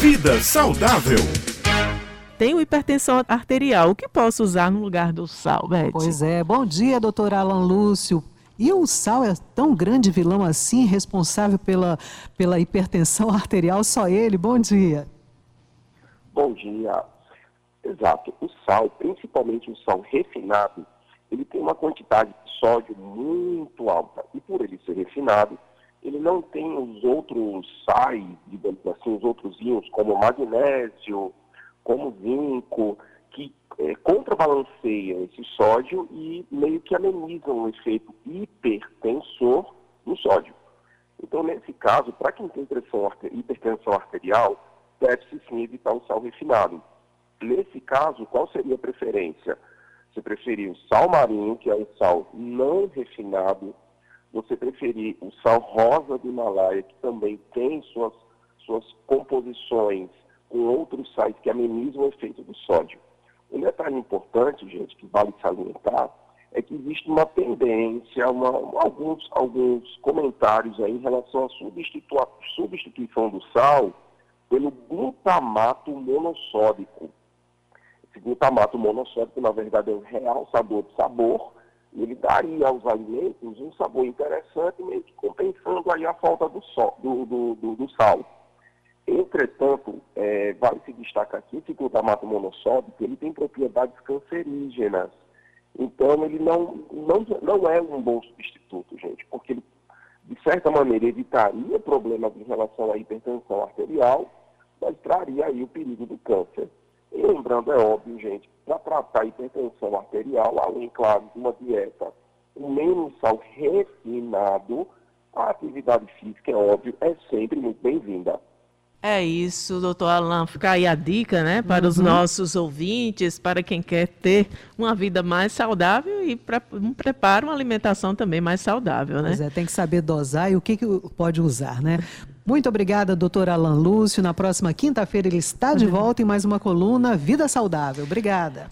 Vida saudável. Tenho hipertensão arterial. O que posso usar no lugar do sal, Beth? Pois é. Bom dia, doutor Alan Lúcio. E o sal é tão grande vilão assim, responsável pela, pela hipertensão arterial? Só ele? Bom dia. Bom dia. Exato. O sal, principalmente o sal refinado, ele tem uma quantidade de sódio muito alta. E por ele ser refinado, ele não tem os outros sais, digamos assim, os outros íons, como magnésio, como zinco, que é, contrabalanceiam esse sódio e meio que amenizam o efeito hipertensor no sódio. Então, nesse caso, para quem tem pressão, hipertensão arterial, deve-se sim evitar o sal refinado. Nesse caso, qual seria a preferência? Você preferir o sal marinho, que é um sal não refinado, você preferir o sal rosa do Himalaia, que também tem suas, suas composições com outros sais que amenizam o efeito do sódio. Um detalhe importante, gente, que vale salientar, é que existe uma tendência, uma, alguns, alguns comentários aí em relação à substituição do sal pelo glutamato monossódico. Esse glutamato monossódico, na verdade, é um realçador de sabor, ele daria aos alimentos um sabor interessante, meio que compensando aí a falta do, sol, do, do, do, do sal. Entretanto, é, vale se destacar aqui que o glutamato monossódico ele tem propriedades cancerígenas. Então, ele não, não, não é um bom substituto, gente, porque ele, de certa maneira, evitaria problemas em relação à hipertensão arterial, mas traria aí o perigo do câncer. E lembrando, é óbvio, gente, para tratar a hipertensão arterial, além, claro, de uma dieta com menos sal refinado, a atividade física, é óbvio, é sempre muito bem-vinda. É isso, doutor Alain. Fica aí a dica, né, para uhum. os nossos ouvintes, para quem quer ter uma vida mais saudável e para um preparo, uma alimentação também mais saudável, né? Pois é, tem que saber dosar e o que, que pode usar, né? Muito obrigada, doutor Alan Lúcio. Na próxima quinta-feira ele está de volta em mais uma coluna Vida Saudável. Obrigada.